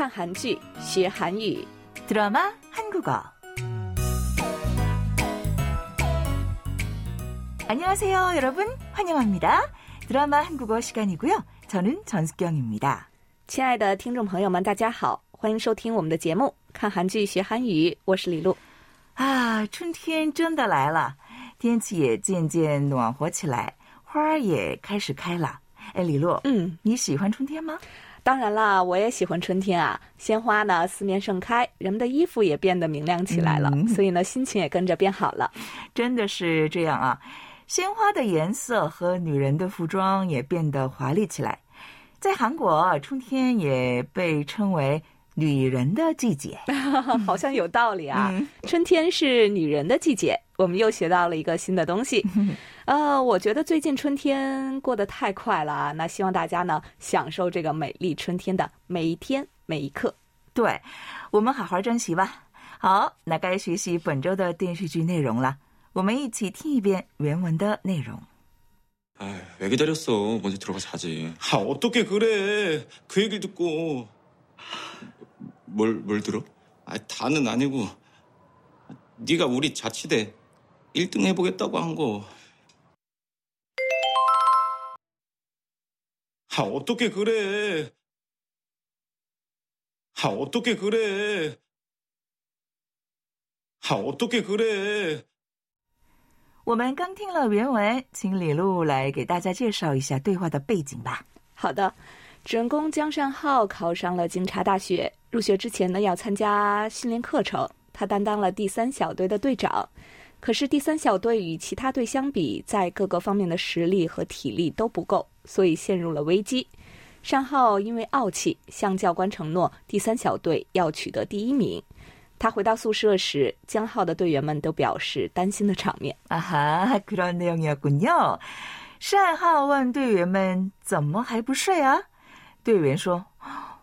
看韩剧学韩语 드라마 한국어. 안녕하세요, 여러분. 환영합니다. 드라마 한국어 시간이고요. 저는 전숙경입니다. 亲爱的听众朋友们，大家好，欢迎收听我们的节目《看韩剧学韩语》，我是李璐。啊，春天真的来了，天气也渐渐暖和起来，花儿也开始开了。 哎，李璐，嗯，你喜欢春天吗？当然啦，我也喜欢春天啊，鲜花呢四面盛开，人们的衣服也变得明亮起来了，嗯所以呢，心情也跟着变好了。真的是这样啊！鲜花的颜色和女人的服装也变得华丽起来。在韩国，春天也被称为女人的季节。好像有道理啊。嗯春天是女人的季节，我们又学到了一个新的东西。呃，我觉得最近春天过得太快了啊，那希望大家呢享受这个美丽春天的每一天每一刻。对，我们好好珍惜吧。好，那该学习本周的电视剧内容了。我们一起听一遍原文的内容。 아, 왜 기다렸어? 먼저 들어가 자지. 아, 어떻게 그래. 그 얘기를 듣고. 뭘, 뭘 들어? 아, 다는 아니고. 네가 우리 자치대 1등 해보겠다고 한 거. 아, 어떻게 그래. 아, 어떻게 그래. 아, 어떻게 그래. 我们刚听了原文，请李璐来给大家介绍一下对话的背景吧。好的，主人公江善浩考上了警察大学， 入学之前呢要参加训练课程，他担当了第三小队的队长。可是第三小队与其他队相比，在各个方面的实力和体力都不够，所以陷入了危机。善浩因为傲气，向教官承诺第三小队要取得第一名。他回到宿舍时，江浩的队员们都表示担心的场面。啊哈，그런내용이었군요。善浩问队员们：“怎么还不睡啊？”队员说：“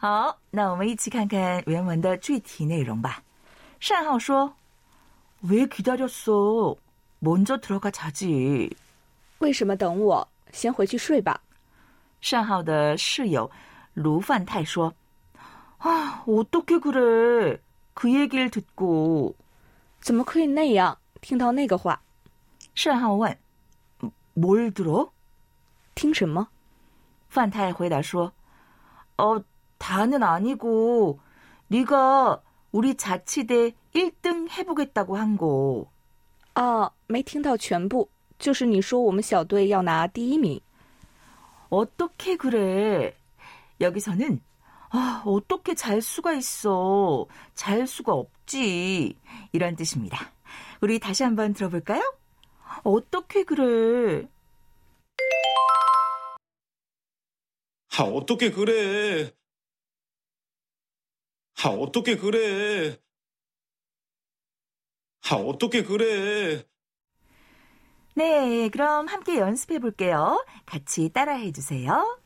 好，那我们一起看看原文的具体内容吧。善浩说：“왜기다렸어먼저들어가자지。”为什么等我？先回去睡吧。善浩的室友卢范泰说：“啊，어떻게그래그얘기를듣고。”怎么可以那样？听到那个话，善浩问：“뭘들어？” 听什么？范泰回答说：“哦， 다는아니고네가우리자치대1등해보겠다고한 거。 哦，没听到全部，就是你说我们小队要拿第一名。 어떻게그래 여기서는 아, 어떻게 잘 수가 있어? 잘 수가 없지. 이런 뜻입니다. 우리 다시 한번 들어볼까요? 어떻게 그래? 아, 어떻게 그래. 아, 어떻게 그래. 아, 어떻게 그래. 네, 그럼 함께 연습해 볼게요. 같이 따라해 주세요.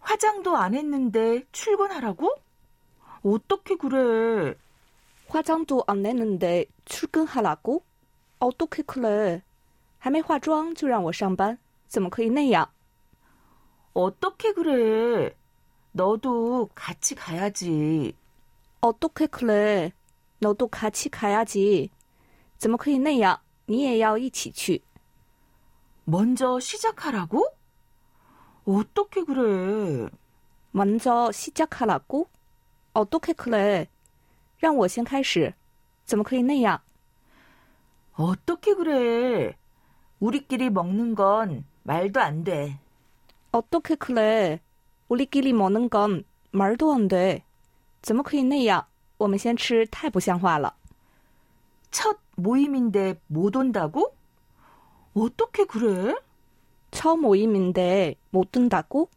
화장도 안 했는데 출근하라고? 어떻게 그래? 화장도 안 했는데 출근하라고? 어떻게 그래? 还没化妆就让我上班，怎么可以那样？ 어떻게 그래? 너도 같이 가야지. 어떻게 그래? 너도 같이 가야지. 怎么可以那样？你也要一起去。 먼저 시작하라고? 어떻게 그래? 먼저 시작하라고? 어떻게 그래? 让我先开始，怎么可以那样？ 어떻게 그래? 우리끼리 먹는 건 말도 안 돼. 어떻게 그래? 우리끼리 먹는 건 말도 안 돼. 怎么可以那样？我们先吃，太不像话了。 첫 모임인데 못 온다고? 어떻게 그래? 첫 모임인데 못 든다고?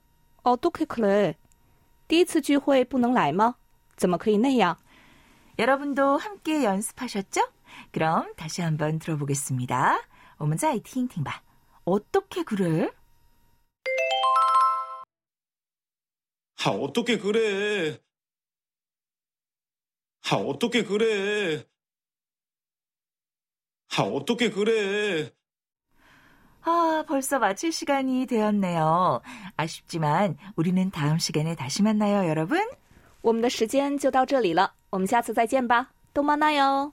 어떻게 그래? 第一次聚会不能来吗？怎么可以那样？ 여러분도 함께 연습하셨죠? 그럼 다시 한번 들어보겠습니다. 我们再听听吧. 어떻게 그래? 아, 어떻게 그래? 아, 어떻게 그래? 아, 어떻게 그래? 아, 벌써 마칠 시간이 되었네요. 아쉽지만 우리는 다음 시간에 다시 만나요, 여러분. 我们的时间就到这里了，我们下次再见吧，动漫那哟。